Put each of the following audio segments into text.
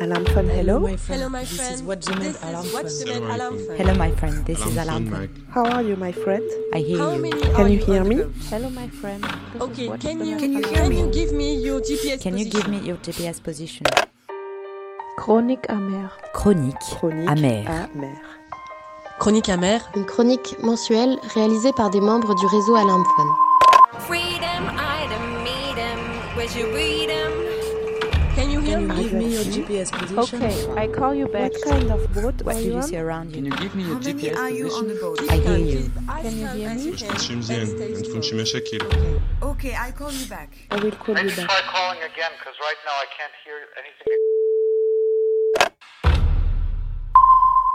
Alarm phone, hello? my friend. Hello, my this friend. This is alarm phone. Hello, my friend. This is Alarm phone, How are you, my friend? I hear How you. many Can are you hear me? Hello, my friend. Okay, can you can you, of can the you give me your GPS Can you position? give me your GPS position? Chronique amère. Chronique Chronique amère. amère. Chronique amère. Une chronique mensuelle réalisée par des membres du réseau Alarm Phone. Freedom, item, meet 'em? Can you hear Can you me? give me your GPS position? Okay, I call you back. What kind of boat What are do you you on? see around Can you? you give me your GPS position? Please I hear calm, you. please. As Can you calm hear as me? you مش can. تمشي and مزيان stay ما تكونش still. مشاكل Okay, I'll call you back. I will call you Maybe back. try calling again, because right now I can't hear anything.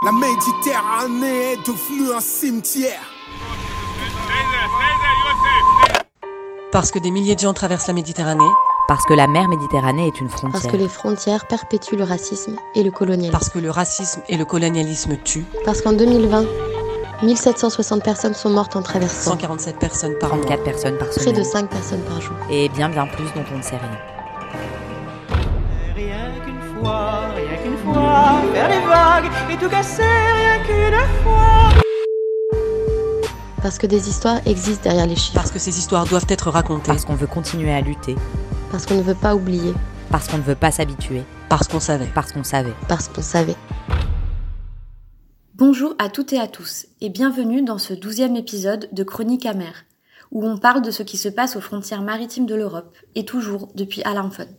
La Méditerranée est devenue un cimetière. Parce que des milliers de gens traversent la Méditerranée, parce que la mer Méditerranée est une Parce frontière. que les frontières perpétuent le racisme et le colonialisme. parce que le racisme et le colonialisme tuent Parce qu'en 2020, 1760 personnes sont mortes en traversant. 147 personnes par an. 34 personnes par Près semaine. de 5 personnes par jour. Et bien bien plus dont on ne sait rien. Rien qu'une fois, rien qu'une fois, faire les vagues et tout casser, rien qu'une fois. Parce que des histoires existent derrière les chiffres. Parce que ces histoires doivent être racontées. Parce qu'on veut continuer à lutter. Parce qu'on ne veut pas oublier. Parce qu'on ne veut pas s'habituer. Parce qu'on savait. Parce qu'on savait. Parce qu'on savait. Bonjour à toutes et à tous et bienvenue dans ce douzième épisode de Chronique amère, où on parle de ce qui se passe aux frontières maritimes de l'Europe et toujours depuis Alarmphone.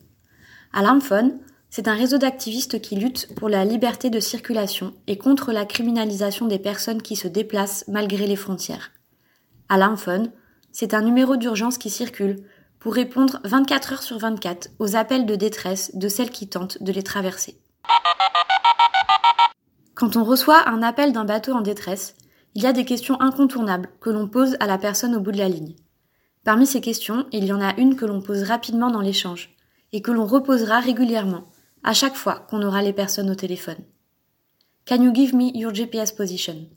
Alarmphone, c'est un réseau d'activistes qui luttent pour la liberté de circulation et contre la criminalisation des personnes qui se déplacent malgré les frontières. Alarmphone, c'est un numéro d'urgence qui circule pour répondre 24 heures sur 24 aux appels de détresse de celles qui tentent de les traverser. Quand on reçoit un appel d'un bateau en détresse, il y a des questions incontournables que l'on pose à la personne au bout de la ligne. Parmi ces questions, il y en a une que l'on pose rapidement dans l'échange et que l'on reposera régulièrement à chaque fois qu'on aura les personnes au téléphone. Can you give me your GPS position?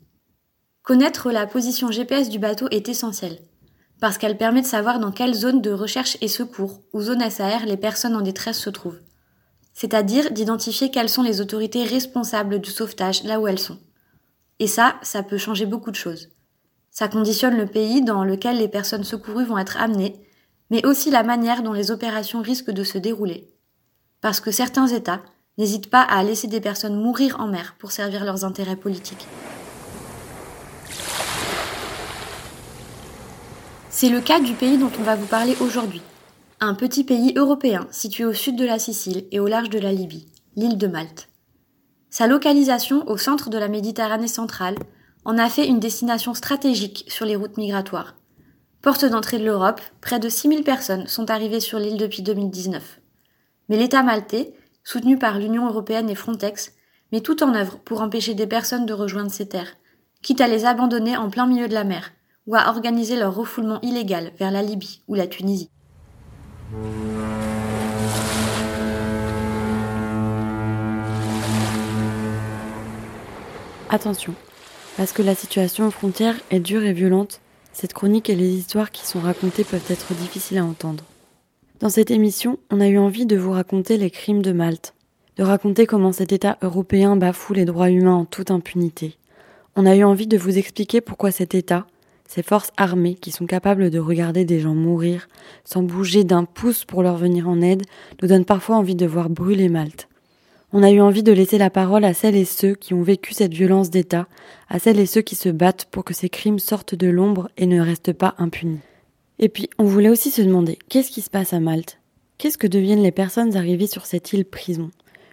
Connaître la position GPS du bateau est essentiel parce qu'elle permet de savoir dans quelle zone de recherche et secours ou zone SAR les personnes en détresse se trouvent c'est-à-dire d'identifier quelles sont les autorités responsables du sauvetage là où elles sont. Et ça, ça peut changer beaucoup de choses. Ça conditionne le pays dans lequel les personnes secourues vont être amenées, mais aussi la manière dont les opérations risquent de se dérouler. Parce que certains États n'hésitent pas à laisser des personnes mourir en mer pour servir leurs intérêts politiques. C'est le cas du pays dont on va vous parler aujourd'hui, un petit pays européen situé au sud de la Sicile et au large de la Libye, l'île de Malte. Sa localisation au centre de la Méditerranée centrale en a fait une destination stratégique sur les routes migratoires. Porte d'entrée de l'Europe, près de 6000 personnes sont arrivées sur l'île depuis 2019. Mais l'État maltais, soutenu par l'Union européenne et Frontex, met tout en œuvre pour empêcher des personnes de rejoindre ces terres, quitte à les abandonner en plein milieu de la mer, ou à organiser leur refoulement illégal vers la Libye ou la Tunisie. Attention, parce que la situation aux frontières est dure et violente, cette chronique et les histoires qui sont racontées peuvent être difficiles à entendre. Dans cette émission, on a eu envie de vous raconter les crimes de Malte, de raconter comment cet État européen bafoue les droits humains en toute impunité. On a eu envie de vous expliquer pourquoi cet État, ces forces armées qui sont capables de regarder des gens mourir sans bouger d'un pouce pour leur venir en aide, nous donnent parfois envie de voir brûler Malte. On a eu envie de laisser la parole à celles et ceux qui ont vécu cette violence d'État, à celles et ceux qui se battent pour que ces crimes sortent de l'ombre et ne restent pas impunis. Et puis, on voulait aussi se demander, qu'est-ce qui se passe à Malte? Qu'est-ce que deviennent les personnes arrivées sur cette île prison?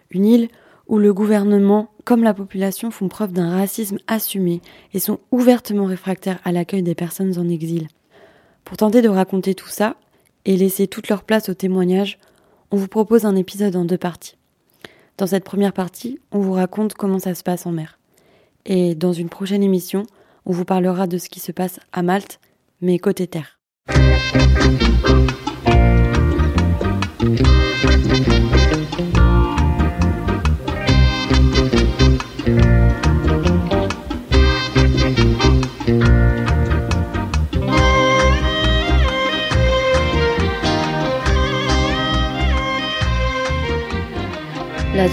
Une île où le gouvernement, comme la population, font preuve d'un racisme assumé et sont ouvertement réfractaires à l'accueil des personnes en exil. Pour tenter de raconter tout ça et laisser toute leur place au témoignage, on vous propose un épisode en deux parties. Dans cette première partie, on vous raconte comment ça se passe en mer. Et dans une prochaine émission, on vous parlera de ce qui se passe à Malte, mais côté terre.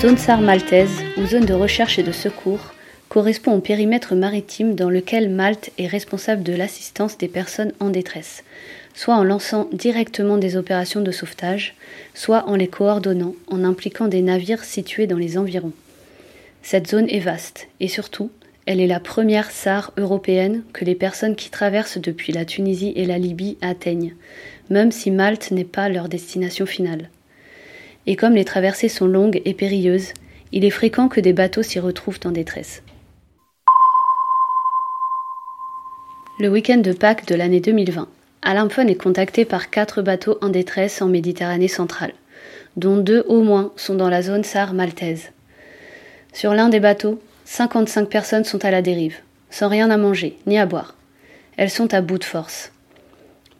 Zone SAR maltaise, ou zone de recherche et de secours, correspond au périmètre maritime dans lequel Malte est responsable de l'assistance des personnes en détresse, soit en lançant directement des opérations de sauvetage, soit en les coordonnant en impliquant des navires situés dans les environs. Cette zone est vaste et surtout, elle est la première SAR européenne que les personnes qui traversent depuis la Tunisie et la Libye atteignent, même si Malte n'est pas leur destination finale. Et comme les traversées sont longues et périlleuses, il est fréquent que des bateaux s'y retrouvent en détresse. Le week-end de Pâques de l'année 2020, Alain Fon est contacté par quatre bateaux en détresse en Méditerranée centrale, dont deux au moins sont dans la zone SAR maltaise. Sur l'un des bateaux, 55 personnes sont à la dérive, sans rien à manger ni à boire. Elles sont à bout de force.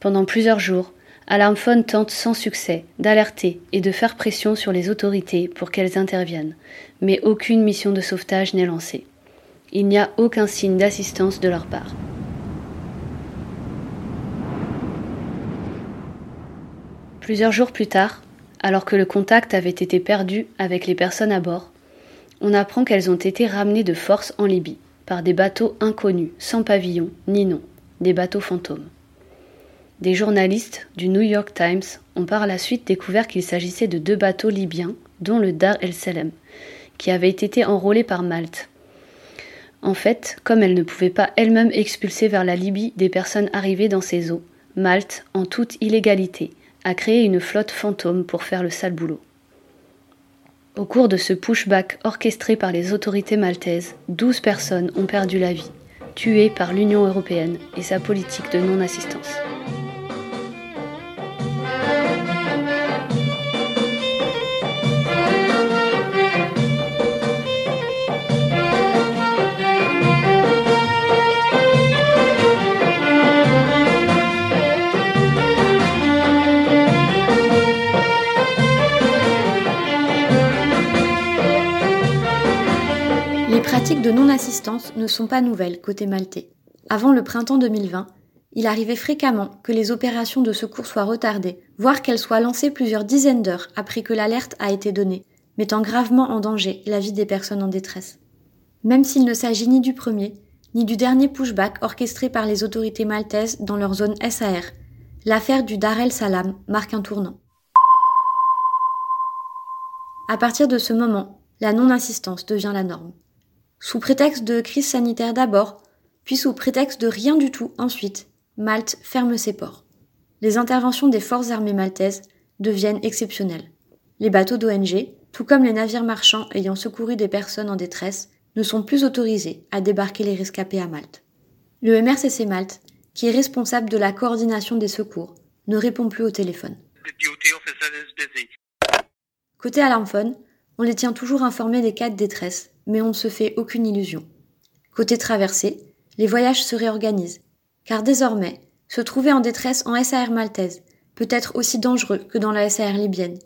Pendant plusieurs jours, Alarmphone tente sans succès d'alerter et de faire pression sur les autorités pour qu'elles interviennent, mais aucune mission de sauvetage n'est lancée. Il n'y a aucun signe d'assistance de leur part. Plusieurs jours plus tard, alors que le contact avait été perdu avec les personnes à bord, on apprend qu'elles ont été ramenées de force en Libye par des bateaux inconnus, sans pavillon ni nom, des bateaux fantômes. Des journalistes du New York Times ont par la suite découvert qu'il s'agissait de deux bateaux libyens, dont le Dar el Salem, qui avait été enrôlé par Malte. En fait, comme elle ne pouvait pas elle-même expulser vers la Libye des personnes arrivées dans ses eaux, Malte, en toute illégalité, a créé une flotte fantôme pour faire le sale boulot. Au cours de ce pushback orchestré par les autorités maltaises, 12 personnes ont perdu la vie, tuées par l'Union européenne et sa politique de non-assistance. Pratiques de non-assistance ne sont pas nouvelles côté maltais. Avant le printemps 2020, il arrivait fréquemment que les opérations de secours soient retardées, voire qu'elles soient lancées plusieurs dizaines d'heures après que l'alerte a été donnée, mettant gravement en danger la vie des personnes en détresse. Même s'il ne s'agit ni du premier, ni du dernier pushback orchestré par les autorités maltaises dans leur zone SAR, l'affaire du Dar el Salam marque un tournant. À partir de ce moment, la non-assistance devient la norme. Sous prétexte de crise sanitaire d'abord, puis sous prétexte de rien du tout ensuite, Malte ferme ses ports. Les interventions des forces armées maltaises deviennent exceptionnelles. Les bateaux d'ONG, tout comme les navires marchands ayant secouru des personnes en détresse, ne sont plus autorisés à débarquer les rescapés à Malte. Le MRCC Malte, qui est responsable de la coordination des secours, ne répond plus au téléphone. Côté Alarmphone, on les tient toujours informés des cas de détresse, mais on ne se fait aucune illusion. Côté traversée, les voyages se réorganisent, car désormais, se trouver en détresse en SAR maltaise peut être aussi dangereux que dans la SAR libyenne.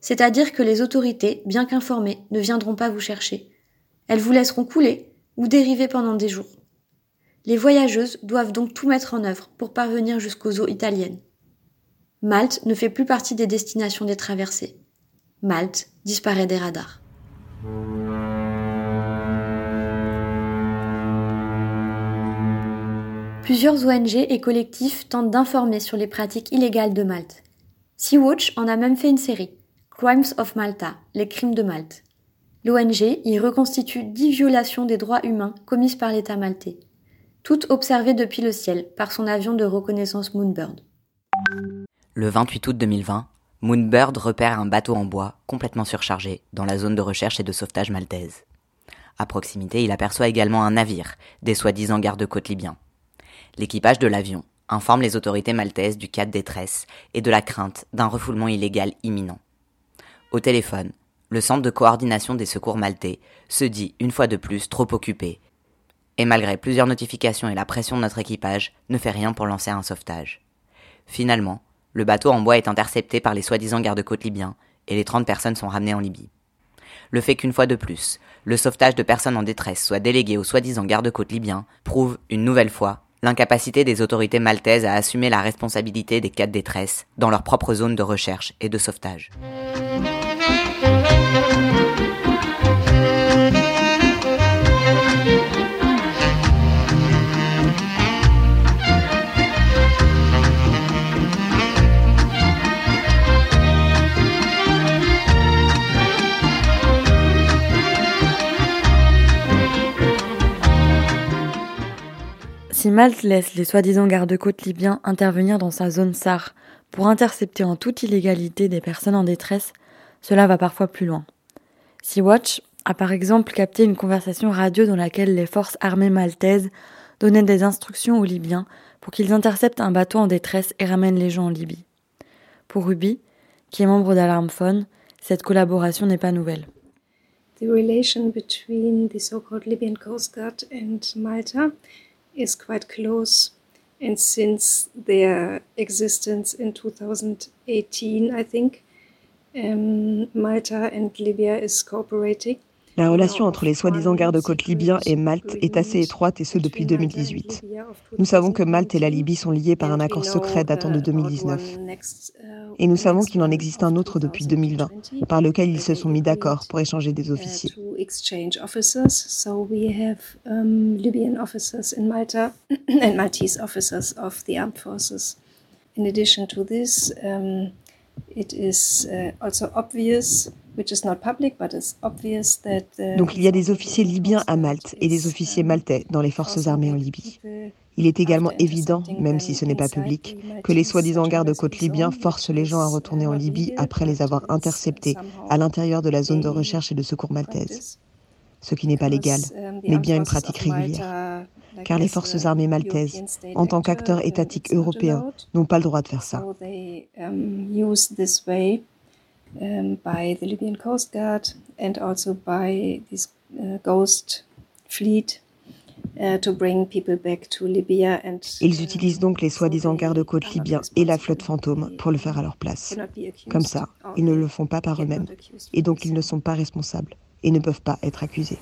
C'est-à-dire que les autorités, bien qu'informées, ne viendront pas vous chercher. Elles vous laisseront couler ou dériver pendant des jours. Les voyageuses doivent donc tout mettre en œuvre pour parvenir jusqu'aux eaux italiennes. Malte ne fait plus partie des destinations des traversées. Malte disparaît des radars. Plusieurs ONG et collectifs tentent d'informer sur les pratiques illégales de Malte. Sea-Watch en a même fait une série, Crimes of Malta, les crimes de Malte. L'ONG y reconstitue dix violations des droits humains commises par l'État maltais, toutes observées depuis le ciel par son avion de reconnaissance Moonbird. Le 28 août 2020, Moonbird repère un bateau en bois complètement surchargé dans la zone de recherche et de sauvetage maltaise. À proximité, il aperçoit également un navire, des soi-disant gardes-côtes libyens. L'équipage de l'avion informe les autorités maltaises du cas de détresse et de la crainte d'un refoulement illégal imminent. Au téléphone, le centre de coordination des secours maltais se dit une fois de plus trop occupé et malgré plusieurs notifications et la pression de notre équipage, ne fait rien pour lancer un sauvetage. Finalement, le bateau en bois est intercepté par les soi-disant gardes-côtes libyens et les 30 personnes sont ramenées en Libye. Le fait qu'une fois de plus, le sauvetage de personnes en détresse soit délégué aux soi-disant gardes-côtes libyens prouve une nouvelle fois l'incapacité des autorités maltaises à assumer la responsabilité des cas de détresse dans leur propre zone de recherche et de sauvetage. Malte laisse les soi-disant gardes-côtes libyens intervenir dans sa zone SAR pour intercepter en toute illégalité des personnes en détresse, cela va parfois plus loin. Sea-Watch a par exemple capté une conversation radio dans laquelle les forces armées maltaises donnaient des instructions aux Libyens pour qu'ils interceptent un bateau en détresse et ramènent les gens en Libye. Pour Ruby, qui est membre d'Alarm Phone, cette collaboration n'est pas nouvelle. Is quite close. And since their existence in 2018, I think, um, Malta and Libya is cooperating. La relation entre les soi-disant gardes-côtes libyens et Malte est assez étroite et ce depuis 2018. Nous savons que Malte et la Libye sont liés par un accord secret datant de 2019. Et nous savons qu'il en existe un autre depuis 2020, par lequel ils se sont mis d'accord pour échanger des officiers. It is uh, also donc il y a des officiers libyens à Malte et des officiers maltais dans les forces armées en Libye. Il est également évident, même si ce n'est pas public, que les soi-disant gardes-côtes libyens forcent les gens à retourner en Libye après les avoir interceptés à l'intérieur de la zone de recherche et de secours maltaise. Ce qui n'est pas légal, mais bien une pratique régulière. Car les forces armées maltaises, en tant qu'acteurs étatiques européens, n'ont pas le droit de faire ça. Um, by the Libyan Coast Guard and also by this uh, ghost fleet uh, to bring people back to Libya and, Ils utilisent donc les soi-disant gardes-côtes libyens et la flotte fantôme pour le faire à leur place. Comme ça, ils ne le font pas par eux-mêmes et donc ils ne sont pas responsables et ne peuvent pas être accusés.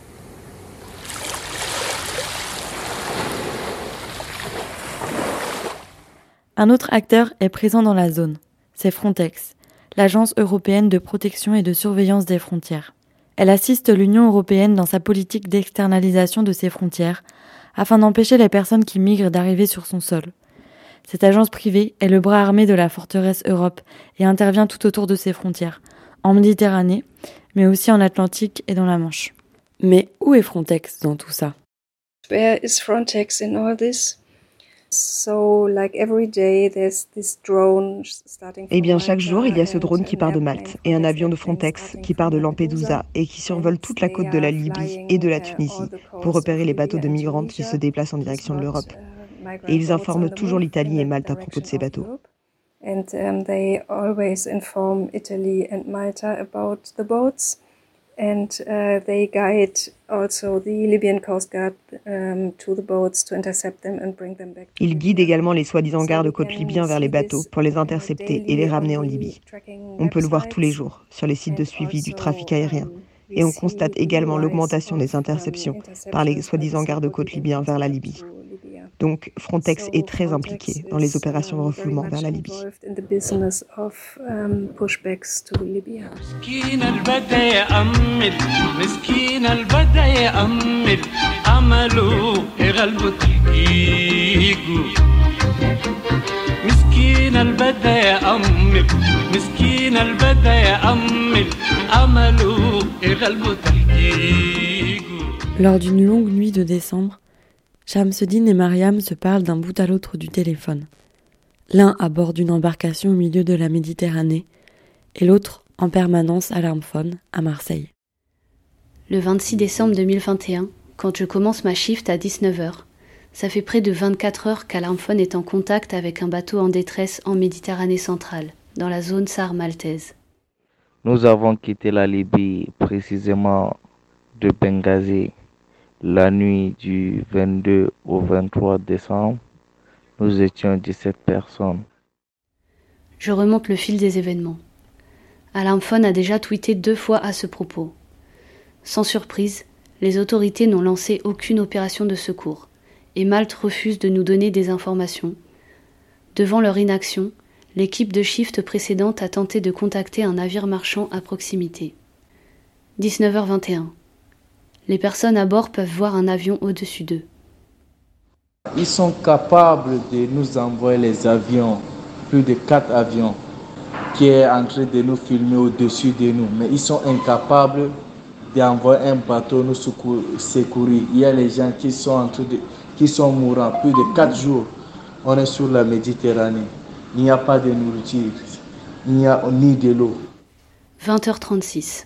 Un autre acteur est présent dans la zone, c'est Frontex, l'Agence européenne de protection et de surveillance des frontières. Elle assiste l'Union européenne dans sa politique d'externalisation de ses frontières, afin d'empêcher les personnes qui migrent d'arriver sur son sol. Cette agence privée est le bras armé de la forteresse Europe et intervient tout autour de ses frontières, en Méditerranée, mais aussi en Atlantique et dans la Manche. Mais où est Frontex dans tout ça? Where is Frontex in all this? Eh bien, chaque jour, il y a ce drone qui part de Malte et un avion de Frontex qui part de Lampedusa et qui survole toute la côte de la Libye et de la Tunisie pour repérer les bateaux de migrantes qui se déplacent en direction de l'Europe. Et ils informent toujours l'Italie et Malte à propos de ces bateaux. And um, they always inform Italy and Malta about the boats and uh, they guide also the Libyan Coast Guard um, to the boats to intercept them and bring them back. Il guide également les soi-disant gardes-côtes libyens vers les bateaux pour les intercepter et les ramener en Libye. On peut le voir tous les jours sur les sites de suivi du trafic aérien. Et on constate également l'augmentation des interceptions par les soi-disant gardes-côtes libyens vers la Libye. Donc Frontex est très impliqué dans les opérations de refoulement vers la Libye. Lors d'une longue nuit de décembre, Shamsuddin et Mariam se parlent d'un bout à l'autre du téléphone. L'un à bord d'une embarcation au milieu de la Méditerranée et l'autre en permanence à l'Armphone à Marseille. Le 26 décembre 2021, quand je commence ma shift à 19h, ça fait près de 24 heures qu'Alarmphone est en contact avec un bateau en détresse en Méditerranée centrale, dans la zone SAR maltaise. Nous avons quitté la Libye précisément de Benghazi la nuit du 22 au 23 décembre, nous étions 17 personnes. Je remonte le fil des événements. Alarmphone a déjà tweeté deux fois à ce propos. Sans surprise, les autorités n'ont lancé aucune opération de secours et Malte refuse de nous donner des informations. Devant leur inaction, l'équipe de shift précédente a tenté de contacter un navire marchand à proximité. 19h21. Les personnes à bord peuvent voir un avion au-dessus d'eux. Ils sont capables de nous envoyer les avions, plus de quatre avions, qui est en train de nous filmer au-dessus de nous. Mais ils sont incapables d'envoyer un bateau nous secourir. Il y a les gens qui sont en train de, qui sont mourants. Plus de 4 jours, on est sur la Méditerranée. Il n'y a pas de nourriture, il n'y a ni de l'eau. 20h36.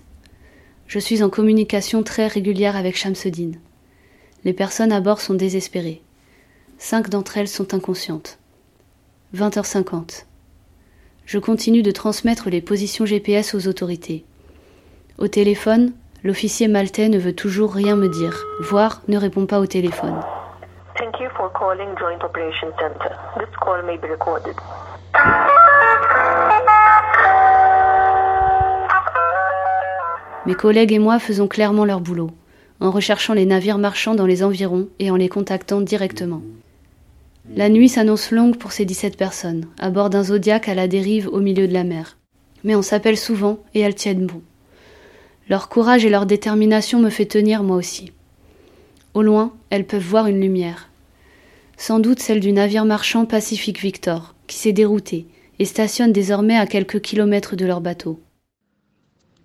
Je suis en communication très régulière avec Shamsuddin. Les personnes à bord sont désespérées. Cinq d'entre elles sont inconscientes. 20h50. Je continue de transmettre les positions GPS aux autorités. Au téléphone, l'officier maltais ne veut toujours rien me dire, voire ne répond pas au téléphone. Thank you for calling Joint Center. This call may be recorded. Mes collègues et moi faisons clairement leur boulot, en recherchant les navires marchands dans les environs et en les contactant directement. La nuit s'annonce longue pour ces 17 personnes, à bord d'un Zodiac à la dérive au milieu de la mer. Mais on s'appelle souvent et elles tiennent bon. Leur courage et leur détermination me fait tenir moi aussi. Au loin, elles peuvent voir une lumière. Sans doute celle du navire marchand Pacific Victor, qui s'est dérouté et stationne désormais à quelques kilomètres de leur bateau.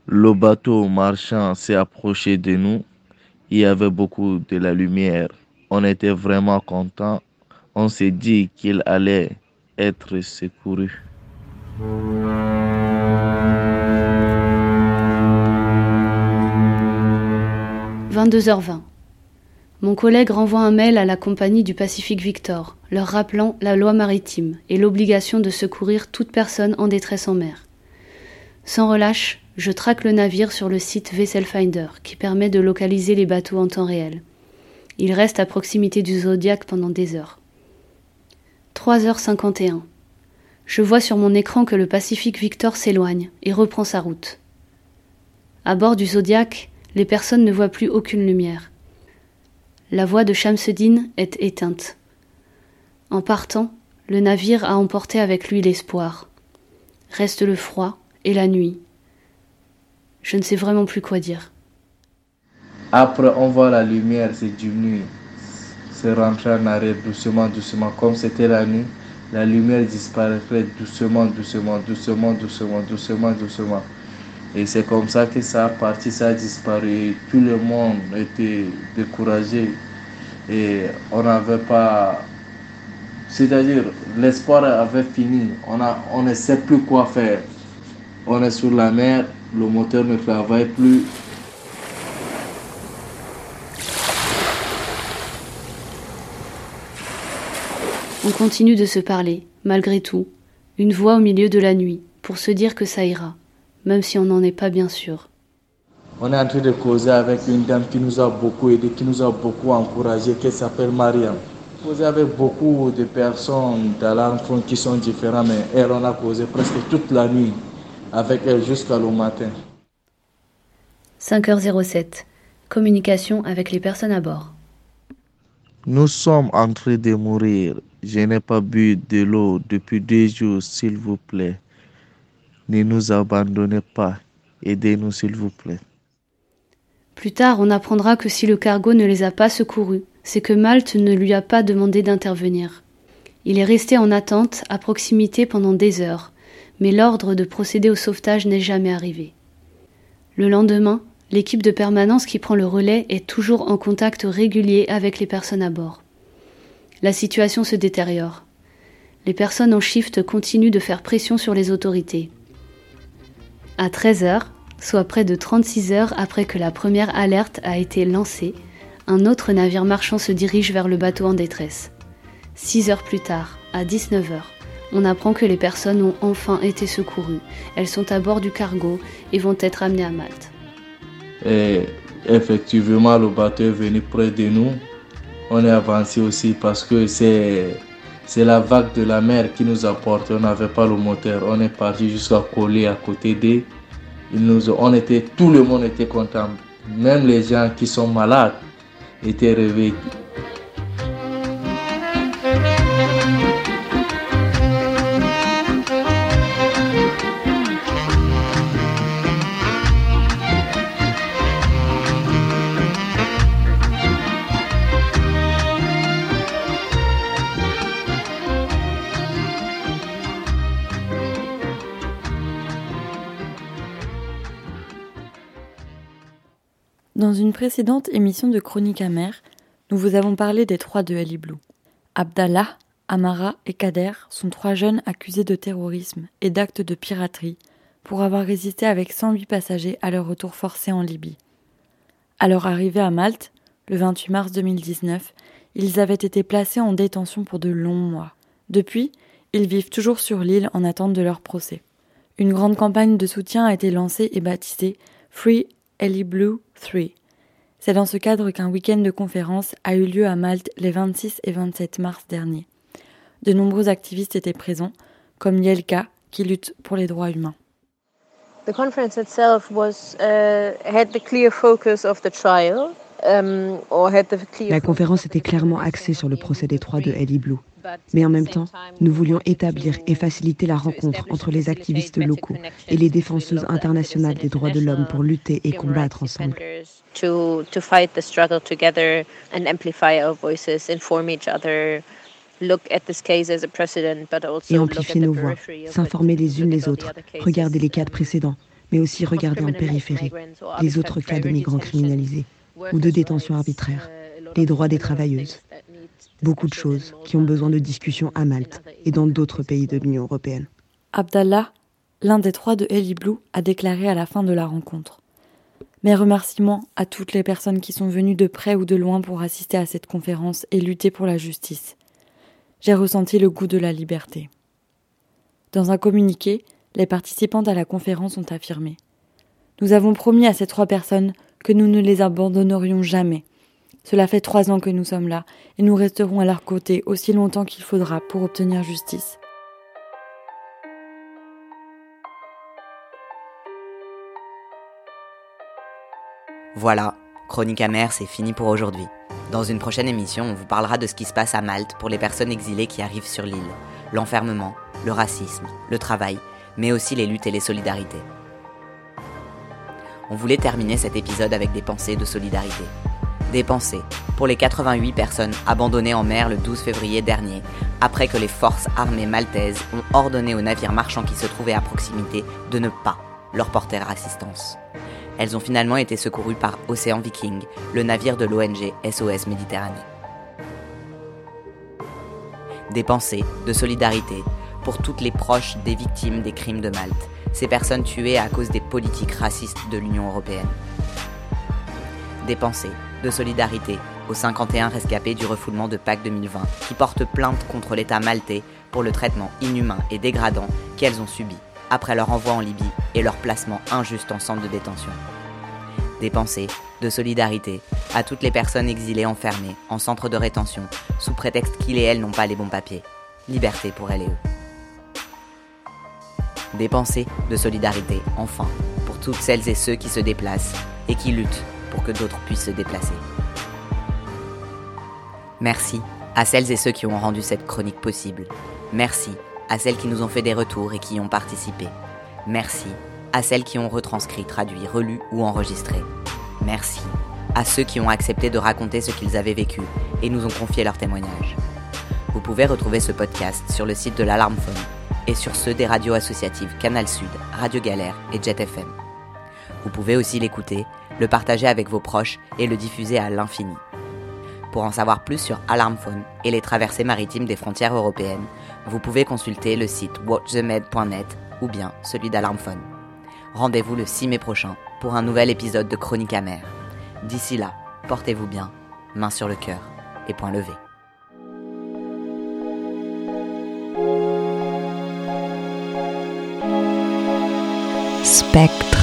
Le bateau marchand s'est approché de nous. Il y avait beaucoup de la lumière. On était vraiment contents. On s'est dit qu'il allait être secouru. 22h20. Mon collègue renvoie un mail à la compagnie du Pacifique Victor, leur rappelant la loi maritime et l'obligation de secourir toute personne en détresse en mer. Sans relâche, je traque le navire sur le site Vessel Finder qui permet de localiser les bateaux en temps réel. Il reste à proximité du Zodiac pendant des heures. 3h51. Je vois sur mon écran que le Pacifique Victor s'éloigne et reprend sa route. À bord du Zodiac, les personnes ne voient plus aucune lumière. La voix de Shamsuddin est éteinte. En partant, le navire a emporté avec lui l'espoir. Reste le froid et la nuit. Je ne sais vraiment plus quoi dire. Après, on voit la lumière, c'est diminué. C'est rentré en arrêt doucement, doucement. Comme c'était la nuit, la lumière disparaîtrait doucement, doucement, doucement, doucement, doucement, doucement. Et c'est comme ça que ça a parti, ça a disparu. Tout le monde était découragé et on n'avait pas. C'est-à-dire, l'espoir avait fini. On, a, on ne sait plus quoi faire. On est sur la mer, le moteur ne travaille plus. On continue de se parler, malgré tout, une voix au milieu de la nuit, pour se dire que ça ira, même si on n'en est pas bien sûr. On est en train de causer avec une dame qui nous a beaucoup aidé, qui nous a beaucoup encouragé, qui s'appelle Mariam. Causé avec beaucoup de personnes dans l'enfant qui sont différentes, mais elle, on a causé presque toute la nuit avec elle jusqu'à le matin. 5h07. Communication avec les personnes à bord. Nous sommes en train de mourir. Je n'ai pas bu de l'eau depuis deux jours, s'il vous plaît. Ne nous abandonnez pas. Aidez-nous, s'il vous plaît. Plus tard, on apprendra que si le cargo ne les a pas secourus, c'est que Malte ne lui a pas demandé d'intervenir. Il est resté en attente à proximité pendant des heures, mais l'ordre de procéder au sauvetage n'est jamais arrivé. Le lendemain, l'équipe de permanence qui prend le relais est toujours en contact régulier avec les personnes à bord. La situation se détériore. Les personnes en shift continuent de faire pression sur les autorités. À 13 heures, soit près de 36 heures après que la première alerte a été lancée, un autre navire marchand se dirige vers le bateau en détresse. Six heures plus tard, à 19 heures, on apprend que les personnes ont enfin été secourues. Elles sont à bord du cargo et vont être amenées à Malte. Effectivement, le bateau est venu près de nous. On est avancé aussi parce que c'est la vague de la mer qui nous a porté. On n'avait pas le moteur. On est parti jusqu'à coller à côté d'eux. On était, tout le monde était content. Même les gens qui sont malades étaient réveillés. Dans une précédente émission de Chronique amère, nous vous avons parlé des trois de Ali Blue. Abdallah, Amara et Kader sont trois jeunes accusés de terrorisme et d'actes de piraterie pour avoir résisté avec 108 passagers à leur retour forcé en Libye. À leur arrivée à Malte, le 28 mars 2019, ils avaient été placés en détention pour de longs mois. Depuis, ils vivent toujours sur l'île en attente de leur procès. Une grande campagne de soutien a été lancée et baptisée Free Ellie Blue 3. C'est dans ce cadre qu'un week-end de conférence a eu lieu à Malte les 26 et 27 mars dernier. De nombreux activistes étaient présents, comme Yelka, qui lutte pour les droits humains. The conference itself was uh, had the clear focus of the trial. Or had the clear La conférence était clairement axée sur le procès des trois de Ellie Blue. Mais en même temps, nous voulions établir et faciliter la rencontre entre les activistes locaux et les défenseuses internationales des droits de l'homme pour lutter et combattre ensemble. to to fight the struggle together and amplify our voices, inform each other, look at this case as a precedent, but also Et amplifier nos voix, s'informer les unes les autres, regarder les cas de précédents, mais aussi regarder en périphérie les autres cas de migrants criminalisés ou de détention arbitraire, les droits des travailleuses. Beaucoup de choses qui ont besoin de discussions à Malte et dans d'autres pays de l'Union européenne. Abdallah, l'un des trois de Ellie Blue, a déclaré à la fin de la rencontre. Mes remerciements à toutes les personnes qui sont venues de près ou de loin pour assister à cette conférence et lutter pour la justice. J'ai ressenti le goût de la liberté. Dans un communiqué, les participantes à la conférence ont affirmé Nous avons promis à ces trois personnes que nous ne les abandonnerions jamais. Cela fait trois ans que nous sommes là et nous resterons à leur côté aussi longtemps qu'il faudra pour obtenir justice. Voilà, Chronique amère, c'est fini pour aujourd'hui. Dans une prochaine émission, on vous parlera de ce qui se passe à Malte pour les personnes exilées qui arrivent sur l'île, l'enfermement, le racisme, le travail, mais aussi les luttes et les solidarités. On voulait terminer cet épisode avec des pensées de solidarité. Des pensées pour les 88 personnes abandonnées en mer le 12 février dernier, après que les forces armées maltaises ont ordonné aux navires marchands qui se trouvaient à proximité de ne pas leur porter assistance. Elles ont finalement été secourues par Océan Viking, le navire de l'ONG SOS Méditerranée. Des pensées de solidarité pour toutes les proches des victimes des crimes de Malte, ces personnes tuées à cause des politiques racistes de l'Union européenne. Des pensées de solidarité aux 51 rescapés du refoulement de Pâques 2020 qui portent plainte contre l'État maltais pour le traitement inhumain et dégradant qu'elles ont subi après leur envoi en Libye et leur placement injuste en centre de détention. Des pensées de solidarité à toutes les personnes exilées enfermées en centre de rétention sous prétexte qu'ils et elles n'ont pas les bons papiers. Liberté pour elles et eux. Des pensées de solidarité, enfin, pour toutes celles et ceux qui se déplacent et qui luttent pour que d'autres puissent se déplacer. Merci à celles et ceux qui ont rendu cette chronique possible. Merci à celles qui nous ont fait des retours et qui y ont participé. Merci à celles qui ont retranscrit, traduit, relu ou enregistré. Merci à ceux qui ont accepté de raconter ce qu'ils avaient vécu et nous ont confié leurs témoignages. Vous pouvez retrouver ce podcast sur le site de l'Alarmphone et sur ceux des radios associatives Canal Sud, Radio Galère et Jet FM. Vous pouvez aussi l'écouter, le partager avec vos proches et le diffuser à l'infini. Pour en savoir plus sur Alarmphone et les traversées maritimes des frontières européennes, vous pouvez consulter le site watchthemed.net ou bien celui d'Alarmphone. Rendez-vous le 6 mai prochain pour un nouvel épisode de Chronique amère. D'ici là, portez-vous bien, main sur le cœur et point levé. Spectre.